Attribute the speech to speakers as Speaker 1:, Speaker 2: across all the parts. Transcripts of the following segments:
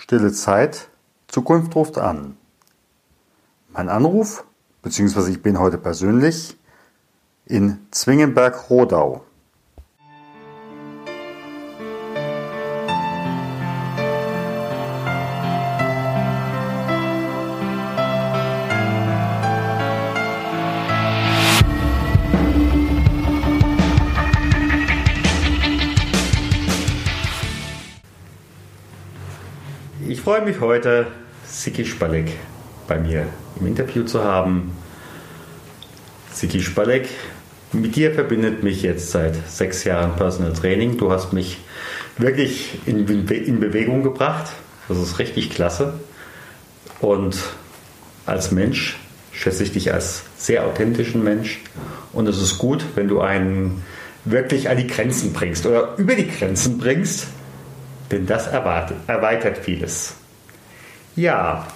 Speaker 1: Stille Zeit, Zukunft ruft an. Mein Anruf, beziehungsweise ich bin heute persönlich in Zwingenberg-Rodau. Freue mich heute, Siki Spalek bei mir im Interview zu haben. Siki Spalek, mit dir verbindet mich jetzt seit sechs Jahren Personal Training. Du hast mich wirklich in, in Bewegung gebracht. Das ist richtig klasse. Und als Mensch schätze ich dich als sehr authentischen Mensch. Und es ist gut, wenn du einen wirklich an die Grenzen bringst oder über die Grenzen bringst, denn das erweitert vieles. Ja,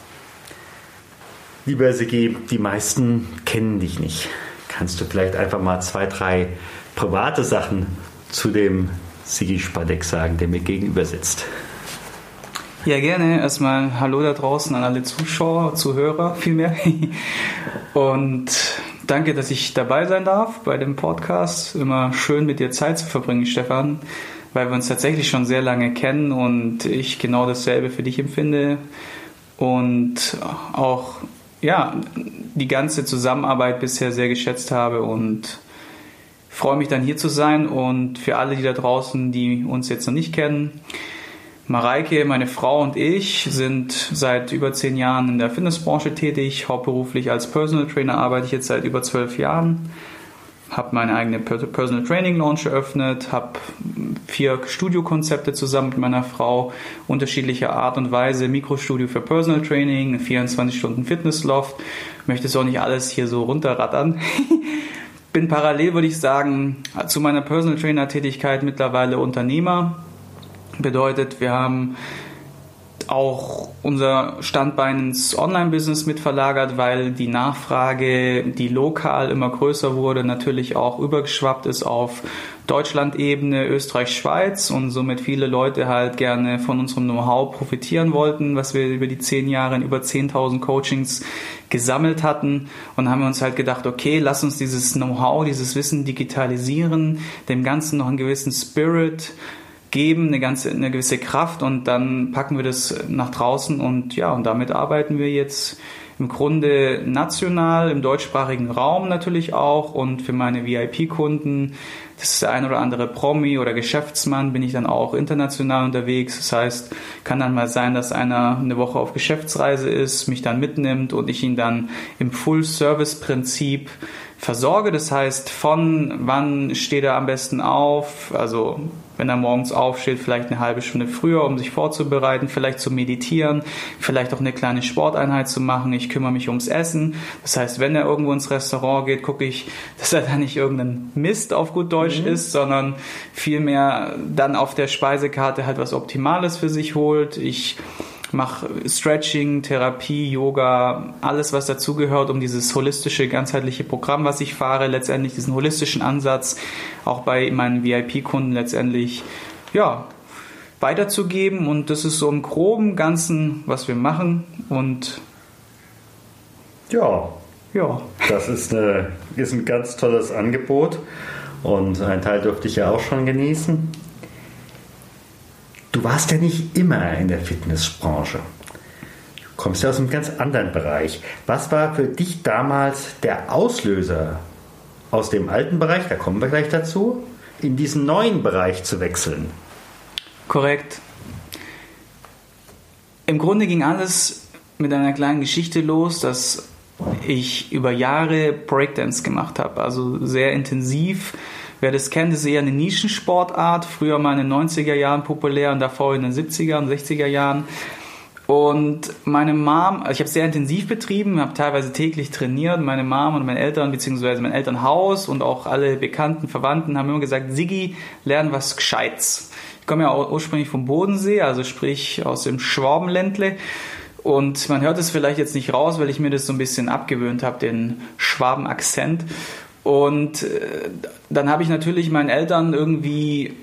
Speaker 1: lieber Sigi, die meisten kennen dich nicht. Kannst du vielleicht einfach mal zwei, drei private Sachen zu dem Sigi Spadek sagen, der mir gegenüber sitzt?
Speaker 2: Ja, gerne. Erstmal Hallo da draußen an alle Zuschauer, Zuhörer vielmehr. Und danke, dass ich dabei sein darf bei dem Podcast. Immer schön mit dir Zeit zu verbringen, Stefan weil wir uns tatsächlich schon sehr lange kennen und ich genau dasselbe für dich empfinde und auch ja, die ganze Zusammenarbeit bisher sehr geschätzt habe und freue mich dann hier zu sein und für alle, die da draußen, die uns jetzt noch nicht kennen, Mareike, meine Frau und ich sind seit über zehn Jahren in der Fitnessbranche tätig. Hauptberuflich als Personal Trainer arbeite ich jetzt seit über zwölf Jahren habe meine eigene Personal Training Launch eröffnet, habe vier Studiokonzepte zusammen mit meiner Frau unterschiedlicher Art und Weise, Mikrostudio für Personal Training, 24 Stunden Fitnessloft. Möchte es auch nicht alles hier so runterrattern. Bin parallel, würde ich sagen, zu meiner Personal Trainer Tätigkeit mittlerweile Unternehmer. Bedeutet, wir haben auch unser Standbein ins Online-Business mit verlagert, weil die Nachfrage, die lokal immer größer wurde, natürlich auch übergeschwappt ist auf Deutschland-Ebene, Österreich, Schweiz und somit viele Leute halt gerne von unserem Know-how profitieren wollten, was wir über die zehn Jahre in über 10.000 Coachings gesammelt hatten und haben uns halt gedacht, okay, lass uns dieses Know-how, dieses Wissen digitalisieren, dem Ganzen noch einen gewissen Spirit geben, eine, ganze, eine gewisse Kraft und dann packen wir das nach draußen und ja, und damit arbeiten wir jetzt im Grunde national, im deutschsprachigen Raum natürlich auch und für meine VIP-Kunden, das ist der ein oder andere Promi oder Geschäftsmann, bin ich dann auch international unterwegs. Das heißt, kann dann mal sein, dass einer eine Woche auf Geschäftsreise ist, mich dann mitnimmt und ich ihn dann im Full-Service-Prinzip versorge. Das heißt, von wann steht er am besten auf, also wenn er morgens aufsteht, vielleicht eine halbe Stunde früher, um sich vorzubereiten, vielleicht zu meditieren, vielleicht auch eine kleine Sporteinheit zu machen. Ich kümmere mich ums Essen. Das heißt, wenn er irgendwo ins Restaurant geht, gucke ich, dass er da nicht irgendeinen Mist auf gut Deutsch mhm. isst, sondern vielmehr dann auf der Speisekarte halt was Optimales für sich holt. Ich mache Stretching, Therapie, Yoga, alles was dazugehört, um dieses holistische, ganzheitliche Programm, was ich fahre, letztendlich diesen holistischen Ansatz auch bei meinen VIP-Kunden letztendlich, ja, weiterzugeben. Und das ist so im groben Ganzen, was wir machen. Und
Speaker 1: ja, ja. Das ist, eine, ist ein ganz tolles Angebot. Und ein Teil durfte ich ja auch schon genießen. Du warst ja nicht immer in der Fitnessbranche. Du kommst ja aus einem ganz anderen Bereich. Was war für dich damals der Auslöser aus dem alten Bereich, da kommen wir gleich dazu, in diesen neuen Bereich zu wechseln?
Speaker 2: Korrekt. Im Grunde ging alles mit einer kleinen Geschichte los, dass ich über Jahre Breakdance gemacht habe, also sehr intensiv Wer das kennt, ist eher eine Nischensportart. Früher mal in den 90er Jahren populär und davor in den 70er und 60er Jahren. Und meine Mom, also ich habe sehr intensiv betrieben, habe teilweise täglich trainiert. Meine Mom und meine Eltern, beziehungsweise mein Elternhaus und auch alle bekannten Verwandten haben immer gesagt, Siggi, lern was Gescheites. Ich komme ja ursprünglich vom Bodensee, also sprich aus dem Schwabenländle. Und man hört es vielleicht jetzt nicht raus, weil ich mir das so ein bisschen abgewöhnt habe, den Schwaben-Akzent. Und äh, dann habe ich natürlich meinen Eltern irgendwie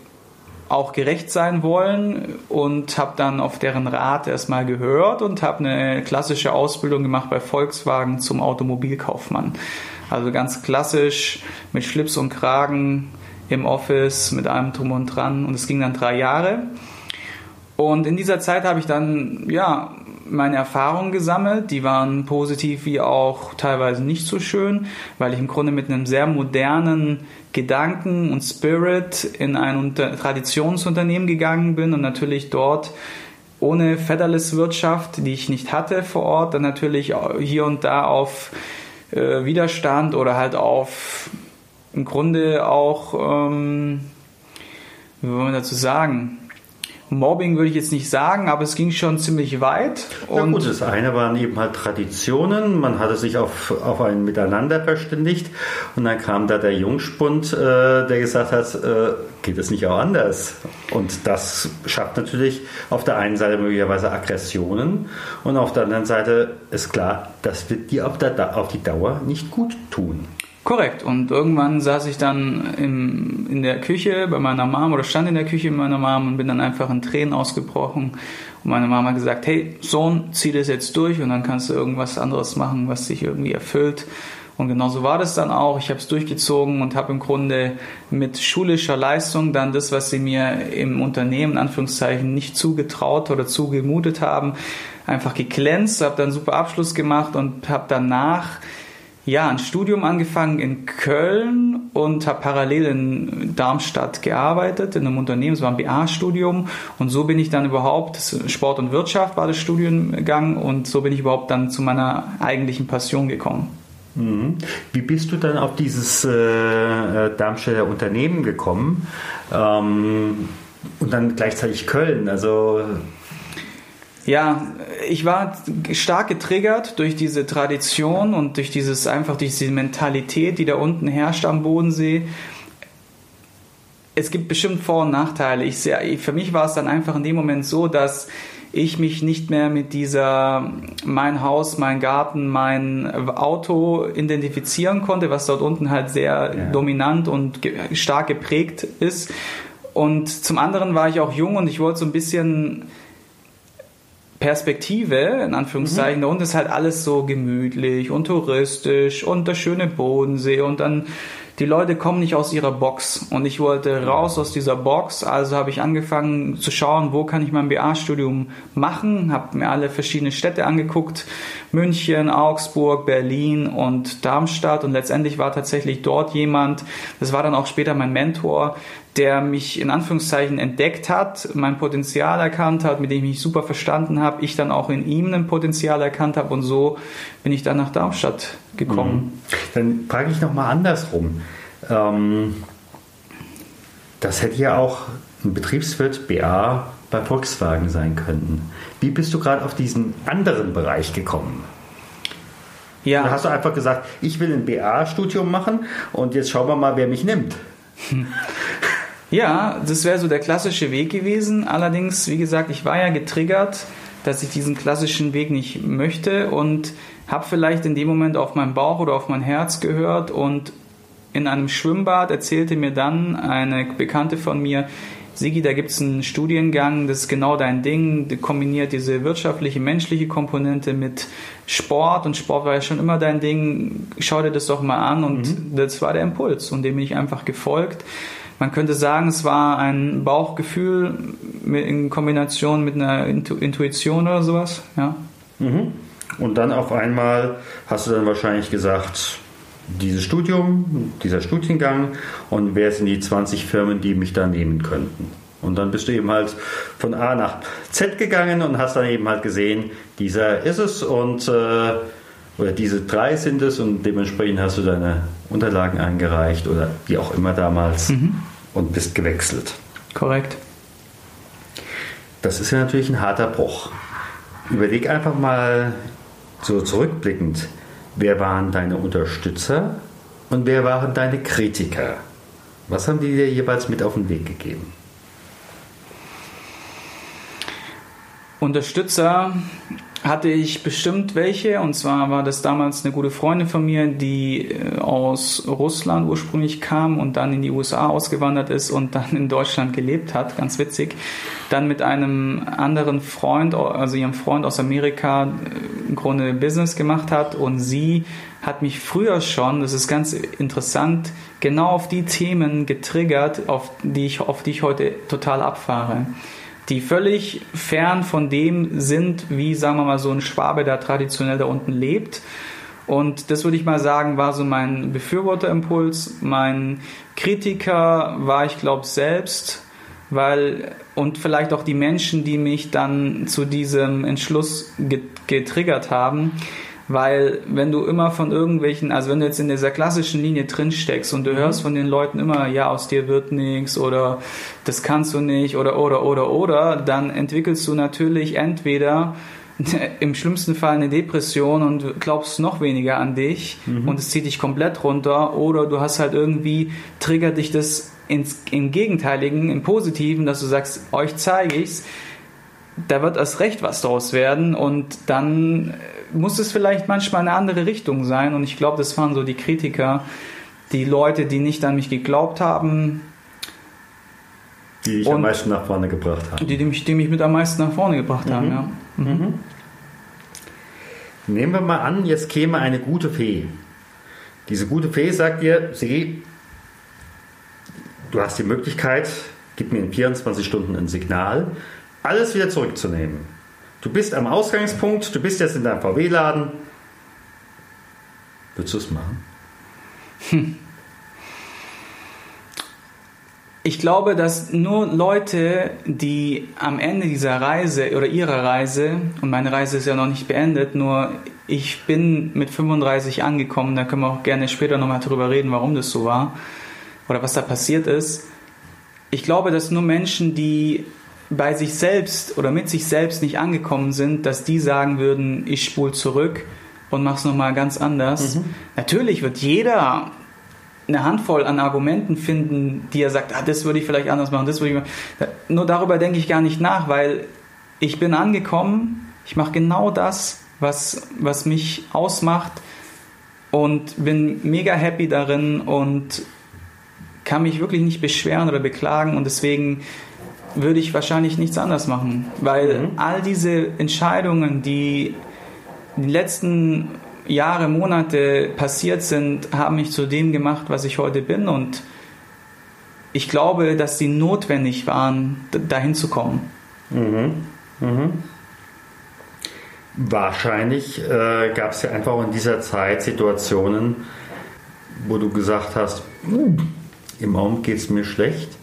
Speaker 2: auch gerecht sein wollen und habe dann auf deren Rat erstmal gehört und habe eine klassische Ausbildung gemacht bei Volkswagen zum Automobilkaufmann. Also ganz klassisch mit Schlips und Kragen im Office, mit allem drum und dran und es ging dann drei Jahre. Und in dieser Zeit habe ich dann ja meine Erfahrungen gesammelt. Die waren positiv wie auch teilweise nicht so schön, weil ich im Grunde mit einem sehr modernen Gedanken und Spirit in ein Traditionsunternehmen gegangen bin und natürlich dort ohne Federless-Wirtschaft, die ich nicht hatte vor Ort, dann natürlich hier und da auf äh, Widerstand oder halt auf im Grunde auch, ähm, wie wollen wir dazu sagen, Mobbing würde ich jetzt nicht sagen, aber es ging schon ziemlich weit.
Speaker 1: ja gut, das eine waren eben halt Traditionen, man hatte sich auf, auf ein Miteinander verständigt und dann kam da der Jungspund, äh, der gesagt hat, äh, geht es nicht auch anders? Und das schafft natürlich auf der einen Seite möglicherweise Aggressionen und auf der anderen Seite ist klar, das wird dir auf, der, auf die Dauer nicht gut tun.
Speaker 2: Korrekt. Und irgendwann saß ich dann im, in der Küche bei meiner Mom oder stand in der Küche mit meiner Mom und bin dann einfach in Tränen ausgebrochen. Und meine Mama hat gesagt, hey Sohn, zieh das jetzt durch und dann kannst du irgendwas anderes machen, was dich irgendwie erfüllt. Und genauso war das dann auch. Ich habe es durchgezogen und habe im Grunde mit schulischer Leistung dann das, was sie mir im Unternehmen, in Anführungszeichen, nicht zugetraut oder zugemutet haben, einfach geglänzt, habe dann super Abschluss gemacht und habe danach ja, ein Studium angefangen in Köln und habe parallel in Darmstadt gearbeitet, in einem Unternehmen, es war ein BA-Studium und so bin ich dann überhaupt, Sport und Wirtschaft war das Studiengang und so bin ich überhaupt dann zu meiner eigentlichen Passion gekommen.
Speaker 1: Mhm. Wie bist du dann auf dieses äh, Darmstädter Unternehmen gekommen ähm, und dann gleichzeitig Köln? Also
Speaker 2: ja, ich war stark getriggert durch diese Tradition und durch dieses einfach durch diese Mentalität, die da unten herrscht am Bodensee. Es gibt bestimmt Vor- und Nachteile. Ich sehr, für mich war es dann einfach in dem Moment so, dass ich mich nicht mehr mit dieser mein Haus, mein Garten, mein Auto identifizieren konnte, was dort unten halt sehr ja. dominant und stark geprägt ist. Und zum anderen war ich auch jung und ich wollte so ein bisschen Perspektive, in Anführungszeichen, mhm. da unten ist halt alles so gemütlich und touristisch und der schöne Bodensee. Und dann die Leute kommen nicht aus ihrer Box. Und ich wollte raus aus dieser Box, also habe ich angefangen zu schauen, wo kann ich mein BA-Studium machen, habe mir alle verschiedene Städte angeguckt, München, Augsburg, Berlin und Darmstadt. Und letztendlich war tatsächlich dort jemand, das war dann auch später mein Mentor, der mich in Anführungszeichen entdeckt hat, mein Potenzial erkannt hat, mit dem ich mich super verstanden habe, ich dann auch in ihm ein Potenzial erkannt habe und so bin ich dann nach Darmstadt gekommen.
Speaker 1: Mhm. Dann frage ich nochmal andersrum. Ähm, das hätte ja auch ein Betriebswirt BA bei Volkswagen sein können. Wie bist du gerade auf diesen anderen Bereich gekommen? Ja. Da hast du einfach gesagt, ich will ein BA-Studium machen und jetzt schauen wir mal, wer mich nimmt.
Speaker 2: Ja, das wäre so der klassische Weg gewesen. Allerdings, wie gesagt, ich war ja getriggert, dass ich diesen klassischen Weg nicht möchte und habe vielleicht in dem Moment auf meinen Bauch oder auf mein Herz gehört und in einem Schwimmbad erzählte mir dann eine Bekannte von mir, Sigi, da gibt es einen Studiengang, das ist genau dein Ding, der kombiniert diese wirtschaftliche, menschliche Komponente mit Sport und Sport war ja schon immer dein Ding, schau dir das doch mal an und mhm. das war der Impuls und dem bin ich einfach gefolgt man könnte sagen, es war ein Bauchgefühl in Kombination mit einer Intuition oder sowas. Ja.
Speaker 1: Mhm. Und dann auf einmal hast du dann wahrscheinlich gesagt, dieses Studium, dieser Studiengang und wer sind die 20 Firmen, die mich da nehmen könnten. Und dann bist du eben halt von A nach Z gegangen und hast dann eben halt gesehen, dieser ist es und äh, oder diese drei sind es und dementsprechend hast du deine Unterlagen eingereicht oder wie auch immer damals. Mhm und bist gewechselt.
Speaker 2: Korrekt.
Speaker 1: Das ist ja natürlich ein harter Bruch. Überleg einfach mal so zurückblickend, wer waren deine Unterstützer und wer waren deine Kritiker? Was haben die dir jeweils mit auf den Weg gegeben?
Speaker 2: Unterstützer hatte ich bestimmt welche. Und zwar war das damals eine gute Freundin von mir, die äh, aus Russland ursprünglich kam und dann in die USA ausgewandert ist und dann in Deutschland gelebt hat. Ganz witzig. Dann mit einem anderen Freund, also ihrem Freund aus Amerika, äh, im Grunde Business gemacht hat. Und sie hat mich früher schon, das ist ganz interessant, genau auf die Themen getriggert, auf die ich, auf die ich heute total abfahre die völlig fern von dem sind, wie, sagen wir mal, so ein Schwabe, der traditionell da unten lebt. Und das würde ich mal sagen, war so mein Befürworterimpuls. Mein Kritiker war ich glaube selbst, weil und vielleicht auch die Menschen, die mich dann zu diesem Entschluss getriggert haben, weil wenn du immer von irgendwelchen, also wenn du jetzt in dieser klassischen Linie drin steckst und du hörst von den Leuten immer, ja, aus dir wird nichts oder das kannst du nicht oder oder oder oder, dann entwickelst du natürlich entweder im schlimmsten Fall eine Depression und glaubst noch weniger an dich mhm. und es zieht dich komplett runter oder du hast halt irgendwie, triggert dich das ins, im Gegenteiligen, im Positiven, dass du sagst, euch zeige ich's, da wird erst recht was draus werden und dann muss es vielleicht manchmal eine andere Richtung sein. Und ich glaube, das waren so die Kritiker, die Leute, die nicht an mich geglaubt haben.
Speaker 1: Die dich am meisten nach vorne gebracht haben.
Speaker 2: Die, die, mich, die mich mit am meisten nach vorne gebracht mhm. haben, ja. Mhm. Mhm.
Speaker 1: Nehmen wir mal an, jetzt käme eine gute Fee. Diese gute Fee sagt dir, sie, du hast die Möglichkeit, gib mir in 24 Stunden ein Signal, alles wieder zurückzunehmen. Du bist am Ausgangspunkt, du bist jetzt in deinem VW-Laden. Würdest du es machen? Hm.
Speaker 2: Ich glaube, dass nur Leute, die am Ende dieser Reise oder ihrer Reise, und meine Reise ist ja noch nicht beendet, nur ich bin mit 35 angekommen, da können wir auch gerne später nochmal drüber reden, warum das so war oder was da passiert ist. Ich glaube, dass nur Menschen, die bei sich selbst oder mit sich selbst nicht angekommen sind, dass die sagen würden, ich spule zurück und mach's nochmal ganz anders. Mhm. Natürlich wird jeder eine Handvoll an Argumenten finden, die er sagt, ah, das würde ich vielleicht anders machen, das würde ich machen. Nur darüber denke ich gar nicht nach, weil ich bin angekommen, ich mache genau das, was, was mich ausmacht und bin mega happy darin und kann mich wirklich nicht beschweren oder beklagen und deswegen würde ich wahrscheinlich nichts anders machen, weil mhm. all diese Entscheidungen, die die letzten Jahre, Monate passiert sind, haben mich zu dem gemacht, was ich heute bin und ich glaube, dass sie notwendig waren, dahin zu kommen. Mhm. Mhm.
Speaker 1: Wahrscheinlich äh, gab es ja einfach auch in dieser Zeit Situationen, wo du gesagt hast, im Augenblick geht es mir schlecht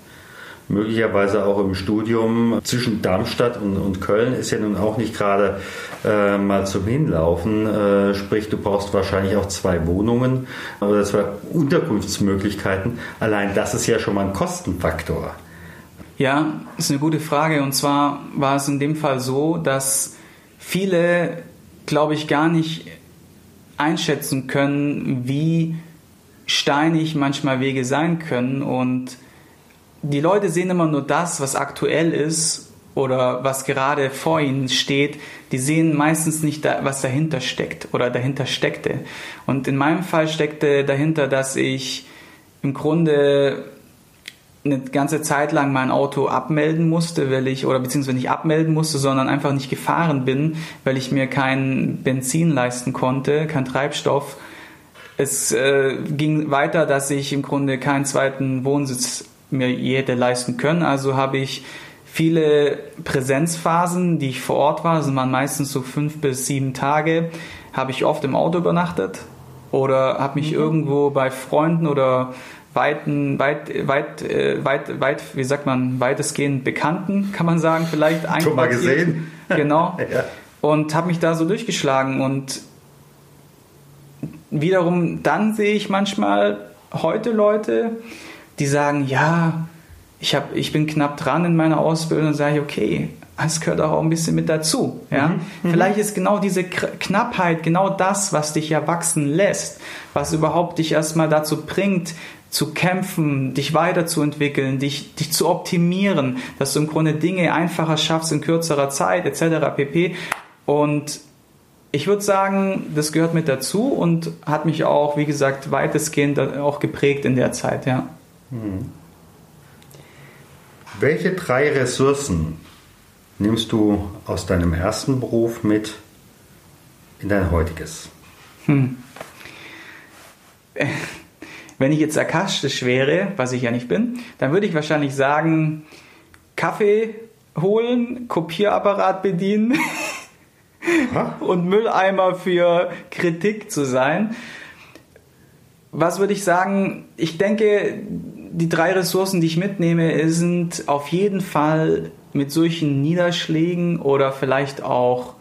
Speaker 1: möglicherweise auch im Studium zwischen Darmstadt und, und Köln ist ja nun auch nicht gerade äh, mal zum Hinlaufen. Äh, sprich, du brauchst wahrscheinlich auch zwei Wohnungen oder zwei Unterkunftsmöglichkeiten. Allein das ist ja schon mal ein Kostenfaktor.
Speaker 2: Ja, ist eine gute Frage. Und zwar war es in dem Fall so, dass viele, glaube ich, gar nicht einschätzen können, wie steinig manchmal Wege sein können und die Leute sehen immer nur das, was aktuell ist oder was gerade vor ihnen steht. Die sehen meistens nicht, was dahinter steckt oder dahinter steckte. Und in meinem Fall steckte dahinter, dass ich im Grunde eine ganze Zeit lang mein Auto abmelden musste, weil ich, oder beziehungsweise nicht abmelden musste, sondern einfach nicht gefahren bin, weil ich mir kein Benzin leisten konnte, kein Treibstoff. Es äh, ging weiter, dass ich im Grunde keinen zweiten Wohnsitz mir je hätte leisten können. Also habe ich viele Präsenzphasen, die ich vor Ort war, sind man meistens so fünf bis sieben Tage, habe ich oft im Auto übernachtet oder habe mich mhm. irgendwo bei Freunden oder weiten, weit, weit, äh, weit, weit, wie sagt man, weitestgehend Bekannten, kann man sagen, vielleicht
Speaker 1: Schon mal gesehen.
Speaker 2: Genau. ja. Und habe mich da so durchgeschlagen und wiederum dann sehe ich manchmal heute Leute, die sagen, ja, ich, hab, ich bin knapp dran in meiner Ausbildung, und sage ich, okay, es gehört auch ein bisschen mit dazu. Ja? Mhm. mhm. Vielleicht ist genau diese Knappheit genau das, was dich ja wachsen lässt, was überhaupt dich erstmal dazu bringt, zu kämpfen, dich weiterzuentwickeln, dich, dich zu optimieren, dass du im Grunde Dinge einfacher schaffst in kürzerer Zeit, etc. pp. Und ich würde sagen, das gehört mit dazu und hat mich auch, wie gesagt, weitestgehend auch geprägt in der Zeit, ja. Hm.
Speaker 1: Welche drei Ressourcen nimmst du aus deinem ersten Beruf mit in dein heutiges? Hm.
Speaker 2: Wenn ich jetzt sarkastisch wäre, was ich ja nicht bin, dann würde ich wahrscheinlich sagen, Kaffee holen, Kopierapparat bedienen und Mülleimer für Kritik zu sein. Was würde ich sagen? Ich denke, die drei Ressourcen, die ich mitnehme, sind auf jeden Fall mit solchen Niederschlägen oder vielleicht auch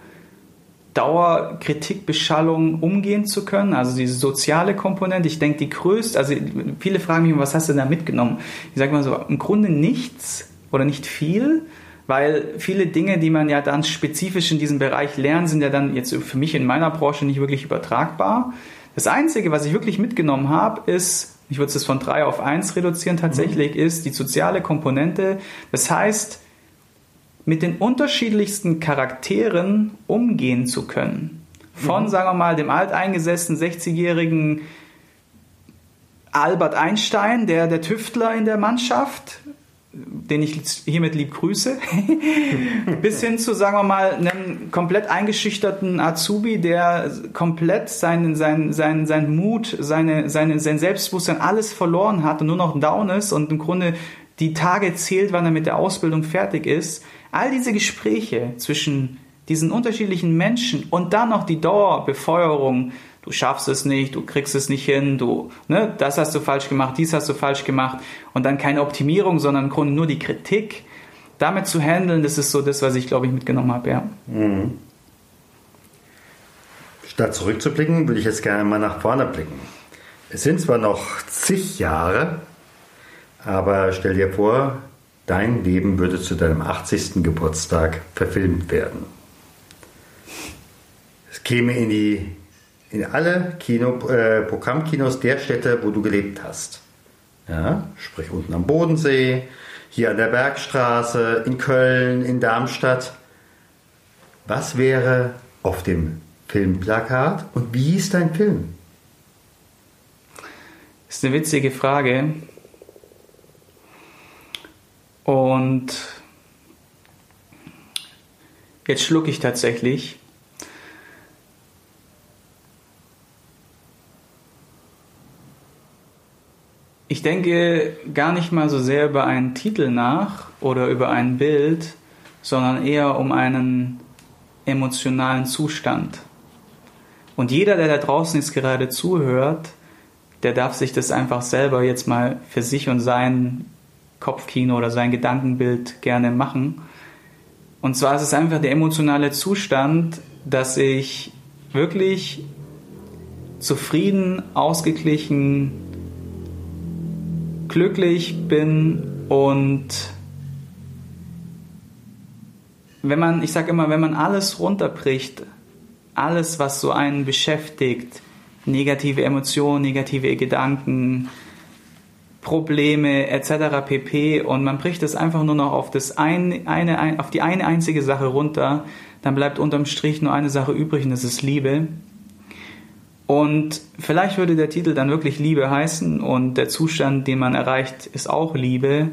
Speaker 2: Dauerkritikbeschallung umgehen zu können, also diese soziale Komponente. Ich denke, die größte, also viele fragen mich, was hast du da mitgenommen? Ich sage mal so, im Grunde nichts oder nicht viel, weil viele Dinge, die man ja dann spezifisch in diesem Bereich lernt, sind ja dann jetzt für mich in meiner Branche nicht wirklich übertragbar. Das Einzige, was ich wirklich mitgenommen habe, ist, ich würde es von drei auf eins reduzieren tatsächlich, mhm. ist die soziale Komponente. Das heißt, mit den unterschiedlichsten Charakteren umgehen zu können. Von, mhm. sagen wir mal, dem alteingesessenen 60-jährigen Albert Einstein, der der Tüftler in der Mannschaft, den ich hiermit lieb grüße, bis hin zu, sagen wir mal, einem komplett eingeschüchterten Azubi, der komplett seinen, seinen, seinen, seinen Mut, seine, seine, sein Selbstbewusstsein alles verloren hat und nur noch down ist und im Grunde die Tage zählt, wann er mit der Ausbildung fertig ist. All diese Gespräche zwischen diesen unterschiedlichen Menschen und dann noch die Dauerbefeuerung, du schaffst es nicht, du kriegst es nicht hin, du, ne, das hast du falsch gemacht, dies hast du falsch gemacht und dann keine Optimierung, sondern im Grunde nur die Kritik. Damit zu handeln, das ist so das, was ich glaube ich mitgenommen habe, ja. Mhm.
Speaker 1: Statt zurückzublicken, würde ich jetzt gerne mal nach vorne blicken. Es sind zwar noch zig Jahre, aber stell dir vor, dein Leben würde zu deinem 80. Geburtstag verfilmt werden. Es käme in die in alle Kino, äh, Programmkinos der Städte, wo du gelebt hast. Ja, sprich unten am Bodensee, hier an der Bergstraße, in Köln, in Darmstadt. Was wäre auf dem Filmplakat und wie ist dein Film?
Speaker 2: Das ist eine witzige Frage. Und jetzt schlucke ich tatsächlich. Ich denke gar nicht mal so sehr über einen Titel nach oder über ein Bild, sondern eher um einen emotionalen Zustand. Und jeder, der da draußen jetzt gerade zuhört, der darf sich das einfach selber jetzt mal für sich und sein Kopfkino oder sein Gedankenbild gerne machen. Und zwar ist es einfach der emotionale Zustand, dass ich wirklich zufrieden, ausgeglichen, glücklich bin und wenn man, ich sage immer, wenn man alles runterbricht, alles, was so einen beschäftigt, negative Emotionen, negative Gedanken, Probleme etc. pp. Und man bricht es einfach nur noch auf, das eine, eine, auf die eine einzige Sache runter, dann bleibt unterm Strich nur eine Sache übrig und das ist Liebe. Und vielleicht würde der Titel dann wirklich Liebe heißen und der Zustand, den man erreicht, ist auch Liebe.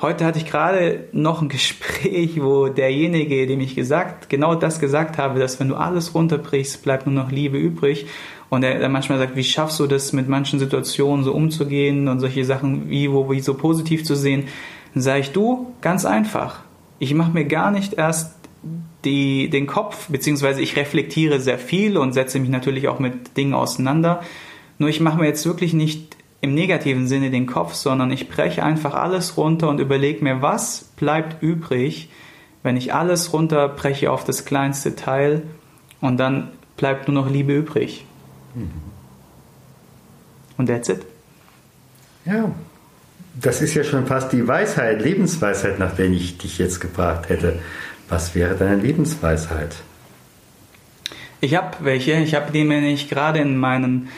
Speaker 2: Heute hatte ich gerade noch ein Gespräch, wo derjenige, dem ich gesagt, genau das gesagt habe, dass wenn du alles runterbrichst, bleibt nur noch Liebe übrig. Und er, er manchmal sagt, wie schaffst du das, mit manchen Situationen so umzugehen und solche Sachen wie, wo, wie so positiv zu sehen? Dann sage ich, du, ganz einfach. Ich mache mir gar nicht erst die, den Kopf, beziehungsweise ich reflektiere sehr viel und setze mich natürlich auch mit Dingen auseinander. Nur ich mache mir jetzt wirklich nicht im negativen Sinne den Kopf, sondern ich breche einfach alles runter und überlege mir, was bleibt übrig, wenn ich alles runterbreche auf das kleinste Teil und dann bleibt nur noch Liebe übrig. Mhm. Und that's it.
Speaker 1: Ja, das ist ja schon fast die Weisheit, Lebensweisheit, nach der ich dich jetzt gefragt hätte. Was wäre deine Lebensweisheit?
Speaker 2: Ich habe welche. Ich habe die nämlich gerade in meinen.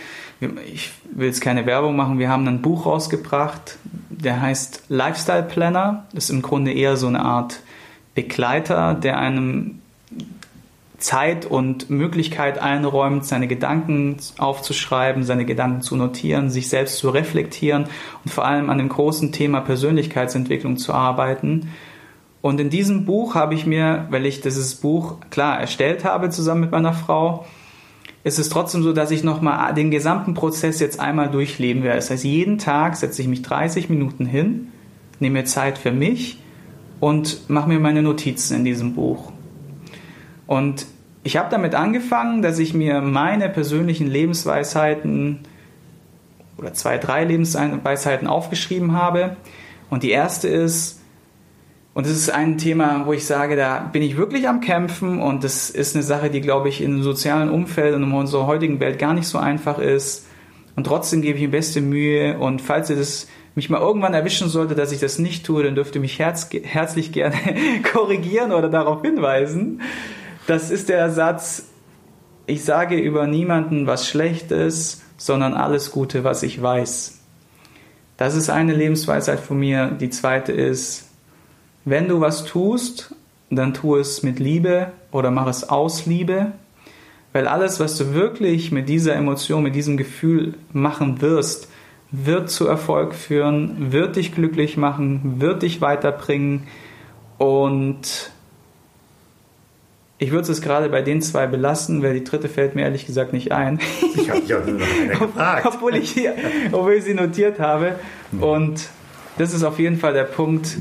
Speaker 2: Ich will jetzt keine Werbung machen. Wir haben ein Buch rausgebracht, der heißt Lifestyle Planner. Das ist im Grunde eher so eine Art Begleiter, der einem Zeit und Möglichkeit einräumt, seine Gedanken aufzuschreiben, seine Gedanken zu notieren, sich selbst zu reflektieren und vor allem an dem großen Thema Persönlichkeitsentwicklung zu arbeiten. Und in diesem Buch habe ich mir, weil ich dieses Buch klar erstellt habe zusammen mit meiner Frau, ist es trotzdem so, dass ich nochmal den gesamten Prozess jetzt einmal durchleben werde. Das heißt, jeden Tag setze ich mich 30 Minuten hin, nehme mir Zeit für mich und mache mir meine Notizen in diesem Buch. Und ich habe damit angefangen, dass ich mir meine persönlichen Lebensweisheiten oder zwei, drei Lebensweisheiten aufgeschrieben habe. Und die erste ist, und das ist ein Thema, wo ich sage, da bin ich wirklich am Kämpfen und das ist eine Sache, die, glaube ich, im sozialen Umfeld und in unserer heutigen Welt gar nicht so einfach ist. Und trotzdem gebe ich mir beste Mühe und falls ihr das mich mal irgendwann erwischen sollte, dass ich das nicht tue, dann dürft ihr mich herz, herzlich gerne korrigieren oder darauf hinweisen. Das ist der Satz, ich sage über niemanden was Schlechtes, sondern alles Gute, was ich weiß. Das ist eine Lebensweisheit von mir. Die zweite ist, wenn du was tust, dann tu es mit Liebe oder mach es aus Liebe, weil alles, was du wirklich mit dieser Emotion, mit diesem Gefühl machen wirst, wird zu Erfolg führen, wird dich glücklich machen, wird dich weiterbringen und ich würde es gerade bei den zwei belassen, weil die dritte fällt mir ehrlich gesagt nicht ein.
Speaker 1: Ich habe ja nur noch eine gefragt.
Speaker 2: obwohl, ich hier, obwohl ich sie notiert habe. Und das ist auf jeden Fall der Punkt,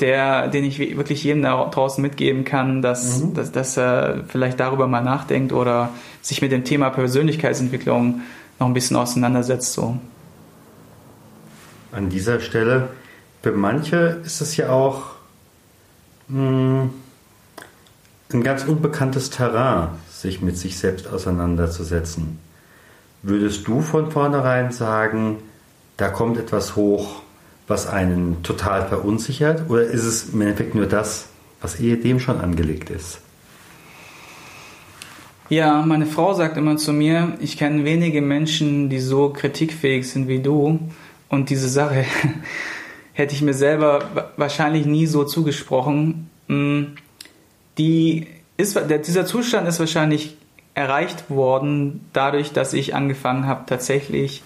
Speaker 2: der, den ich wirklich jedem da draußen mitgeben kann, dass, mhm. dass, dass er vielleicht darüber mal nachdenkt oder sich mit dem Thema Persönlichkeitsentwicklung noch ein bisschen auseinandersetzt. So.
Speaker 1: An dieser Stelle, für manche ist es ja auch. Mh, hm, ein ganz unbekanntes Terrain, sich mit sich selbst auseinanderzusetzen. Würdest du von vornherein sagen, da kommt etwas hoch, was einen total verunsichert? Oder ist es im Endeffekt nur das, was ehedem schon angelegt ist?
Speaker 2: Ja, meine Frau sagt immer zu mir, ich kenne wenige Menschen, die so kritikfähig sind wie du. Und diese Sache hätte ich mir selber wahrscheinlich nie so zugesprochen. Hm, die ist, dieser Zustand ist wahrscheinlich erreicht worden dadurch, dass ich angefangen habe, tatsächlich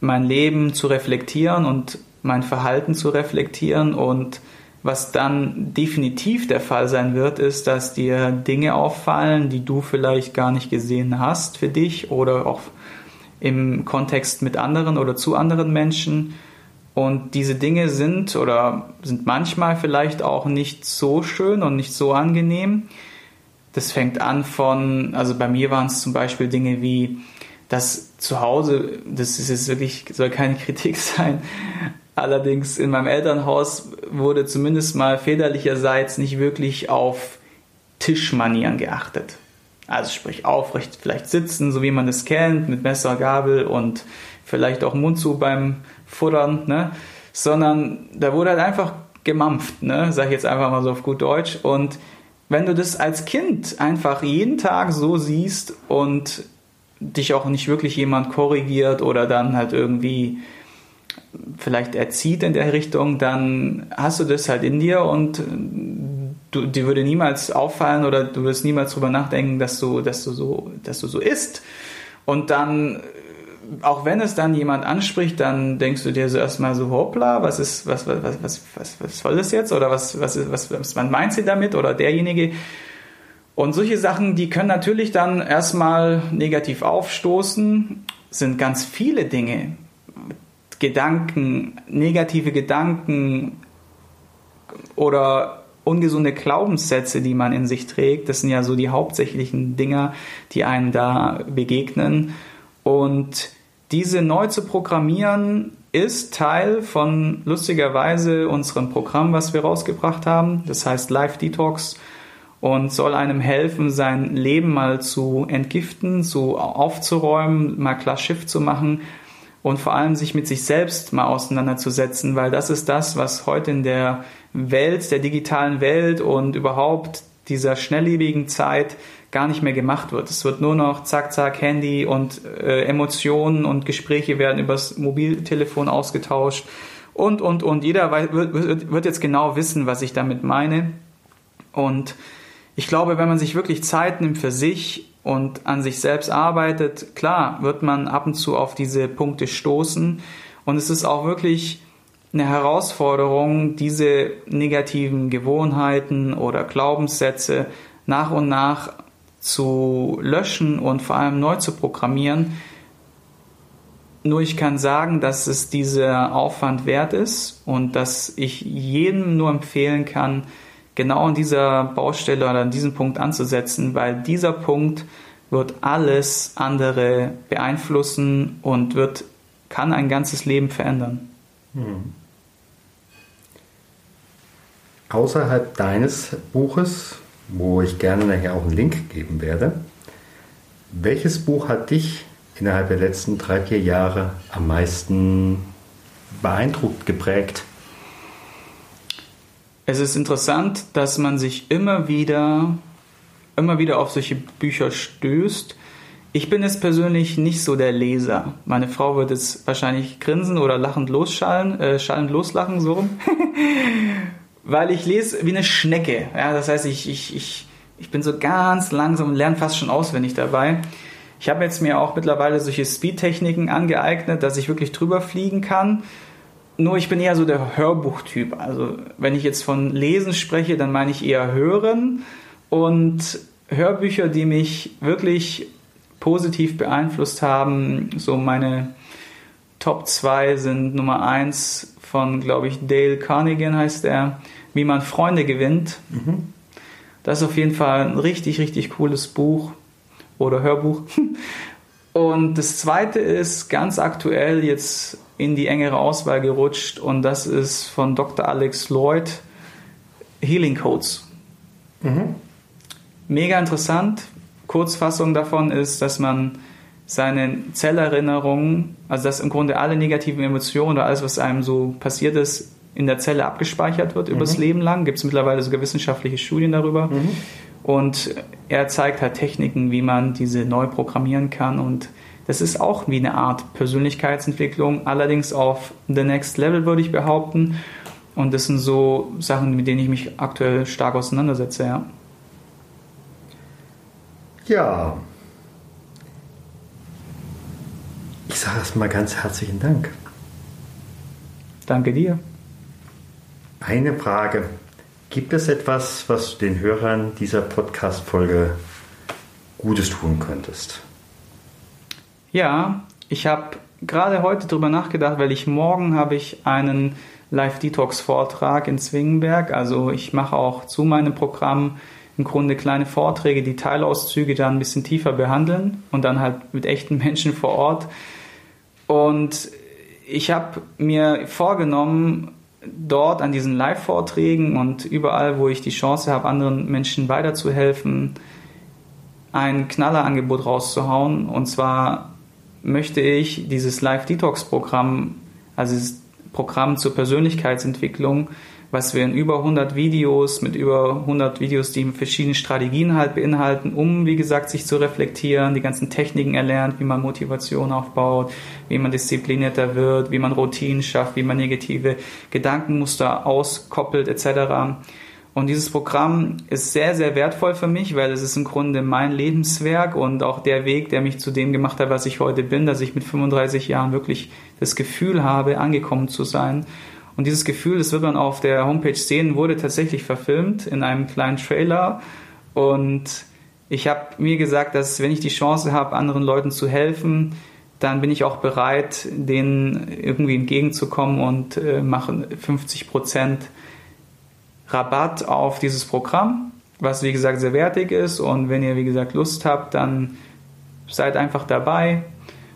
Speaker 2: mein Leben zu reflektieren und mein Verhalten zu reflektieren und was dann definitiv der Fall sein wird, ist, dass dir Dinge auffallen, die du vielleicht gar nicht gesehen hast für dich oder auch im Kontext mit anderen oder zu anderen Menschen und diese Dinge sind oder sind manchmal vielleicht auch nicht so schön und nicht so angenehm. Das fängt an von, also bei mir waren es zum Beispiel Dinge wie, dass zu Hause, das ist jetzt wirklich, soll keine Kritik sein, allerdings in meinem Elternhaus wurde zumindest mal väterlicherseits nicht wirklich auf Tischmanieren geachtet. Also sprich aufrecht vielleicht sitzen, so wie man es kennt, mit Messer, Gabel und vielleicht auch Mund zu beim Futtern, ne? sondern da wurde halt einfach gemampft, ne? sag ich jetzt einfach mal so auf gut Deutsch. Und wenn du das als Kind einfach jeden Tag so siehst und dich auch nicht wirklich jemand korrigiert oder dann halt irgendwie vielleicht erzieht in der Richtung, dann hast du das halt in dir und du, dir würde niemals auffallen oder du wirst niemals drüber nachdenken, dass du, dass du so, dass du so isst. Und dann auch wenn es dann jemand anspricht, dann denkst du dir so erstmal so, hoppla, was ist, was, was, was, was, was soll das jetzt? Oder was, was, was, was man meint sie damit? Oder derjenige. Und solche Sachen, die können natürlich dann erstmal negativ aufstoßen, sind ganz viele Dinge. Gedanken, negative Gedanken oder ungesunde Glaubenssätze, die man in sich trägt. Das sind ja so die hauptsächlichen Dinger, die einem da begegnen. Und diese neu zu programmieren ist Teil von lustigerweise unserem Programm, was wir rausgebracht haben. Das heißt Live Detox und soll einem helfen, sein Leben mal zu entgiften, so aufzuräumen, mal klar Schiff zu machen und vor allem sich mit sich selbst mal auseinanderzusetzen, weil das ist das, was heute in der Welt, der digitalen Welt und überhaupt dieser schnelllebigen Zeit gar nicht mehr gemacht wird. Es wird nur noch zack, zack, Handy und äh, Emotionen und Gespräche werden übers Mobiltelefon ausgetauscht und, und, und. Jeder weiß, wird, wird jetzt genau wissen, was ich damit meine. Und ich glaube, wenn man sich wirklich Zeit nimmt für sich und an sich selbst arbeitet, klar, wird man ab und zu auf diese Punkte stoßen. Und es ist auch wirklich eine Herausforderung, diese negativen Gewohnheiten oder Glaubenssätze nach und nach zu löschen und vor allem neu zu programmieren. Nur ich kann sagen, dass es dieser Aufwand wert ist und dass ich jedem nur empfehlen kann, genau an dieser Baustelle oder an diesem Punkt anzusetzen, weil dieser Punkt wird alles andere beeinflussen und wird, kann ein ganzes Leben verändern. Hm.
Speaker 1: Außerhalb deines Buches, wo ich gerne nachher auch einen Link geben werde, welches Buch hat dich innerhalb der letzten drei, vier Jahre am meisten beeindruckt, geprägt?
Speaker 2: Es ist interessant, dass man sich immer wieder, immer wieder auf solche Bücher stößt. Ich bin jetzt persönlich nicht so der Leser. Meine Frau wird jetzt wahrscheinlich grinsen oder lachend losschallen, äh, schallend loslachen, so rum. Weil ich lese wie eine Schnecke. Ja, das heißt, ich, ich, ich, ich bin so ganz langsam und lerne fast schon auswendig dabei. Ich habe jetzt mir auch mittlerweile solche Speed-Techniken angeeignet, dass ich wirklich drüber fliegen kann nur ich bin eher so der Hörbuchtyp. Also wenn ich jetzt von Lesen spreche, dann meine ich eher Hören und Hörbücher, die mich wirklich positiv beeinflusst haben. So meine Top 2 sind Nummer 1 von, glaube ich, Dale Carnegie heißt er, Wie man Freunde gewinnt. Mhm. Das ist auf jeden Fall ein richtig, richtig cooles Buch oder Hörbuch. Und das zweite ist ganz aktuell jetzt in die engere Auswahl gerutscht und das ist von Dr. Alex Lloyd Healing Codes. Mhm. Mega interessant. Kurzfassung davon ist, dass man seine Zellerinnerungen, also dass im Grunde alle negativen Emotionen oder alles, was einem so passiert ist, in der Zelle abgespeichert wird mhm. übers Leben lang. Gibt es mittlerweile sogar wissenschaftliche Studien darüber. Mhm. Und er zeigt halt Techniken, wie man diese neu programmieren kann und das ist auch wie eine Art Persönlichkeitsentwicklung, allerdings auf the next level würde ich behaupten. Und das sind so Sachen, mit denen ich mich aktuell stark auseinandersetze, ja.
Speaker 1: Ja. Ich sage erstmal ganz herzlichen Dank.
Speaker 2: Danke dir.
Speaker 1: Eine Frage. Gibt es etwas, was du den Hörern dieser Podcast-Folge Gutes tun könntest?
Speaker 2: Ja, ich habe gerade heute darüber nachgedacht, weil ich morgen habe ich einen Live-Detox-Vortrag in Zwingenberg. Also ich mache auch zu meinem Programm im Grunde kleine Vorträge, die Teilauszüge dann ein bisschen tiefer behandeln und dann halt mit echten Menschen vor Ort. Und ich habe mir vorgenommen, dort an diesen Live-Vorträgen und überall, wo ich die Chance habe, anderen Menschen weiterzuhelfen, ein Knallerangebot rauszuhauen. Und zwar möchte ich dieses Live-Detox-Programm, also dieses Programm zur Persönlichkeitsentwicklung, was wir in über 100 Videos, mit über 100 Videos, die verschiedene Strategien halt beinhalten, um, wie gesagt, sich zu reflektieren, die ganzen Techniken erlernt, wie man Motivation aufbaut, wie man disziplinierter wird, wie man Routinen schafft, wie man negative Gedankenmuster auskoppelt, etc. Und dieses Programm ist sehr, sehr wertvoll für mich, weil es ist im Grunde mein Lebenswerk und auch der Weg, der mich zu dem gemacht hat, was ich heute bin, dass ich mit 35 Jahren wirklich das Gefühl habe, angekommen zu sein. Und dieses Gefühl, das wird man auf der Homepage sehen, wurde tatsächlich verfilmt in einem kleinen Trailer. Und ich habe mir gesagt, dass wenn ich die Chance habe, anderen Leuten zu helfen, dann bin ich auch bereit, denen irgendwie entgegenzukommen und äh, mache 50 Prozent Rabatt auf dieses Programm, was wie gesagt sehr wertig ist. Und wenn ihr wie gesagt Lust habt, dann seid einfach dabei.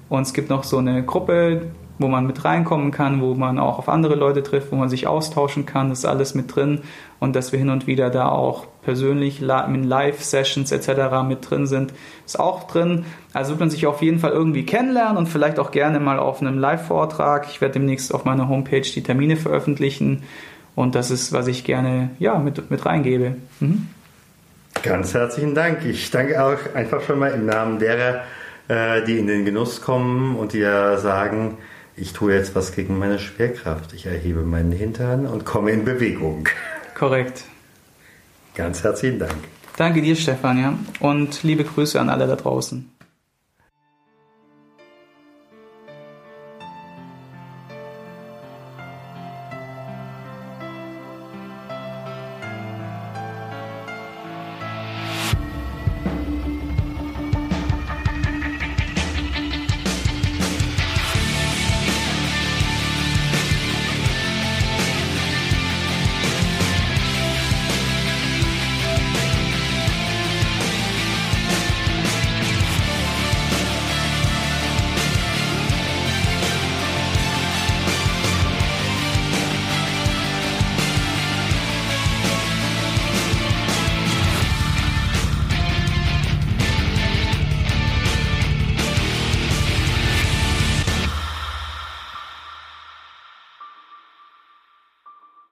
Speaker 2: Und es gibt noch so eine Gruppe, wo man mit reinkommen kann, wo man auch auf andere Leute trifft, wo man sich austauschen kann. Das ist alles mit drin. Und dass wir hin und wieder da auch persönlich in Live-Sessions etc. mit drin sind, ist auch drin. Also wird man sich auf jeden Fall irgendwie kennenlernen und vielleicht auch gerne mal auf einem Live-Vortrag. Ich werde demnächst auf meiner Homepage die Termine veröffentlichen. Und das ist, was ich gerne ja, mit, mit reingebe. Mhm.
Speaker 1: Ganz herzlichen Dank. Ich danke auch einfach schon mal im Namen derer, äh, die in den Genuss kommen und die ja sagen, ich tue jetzt was gegen meine Schwerkraft. Ich erhebe meinen Hintern und komme in Bewegung.
Speaker 2: Korrekt.
Speaker 1: Ganz herzlichen Dank.
Speaker 2: Danke dir, Stefan, ja. Und liebe Grüße an alle da draußen.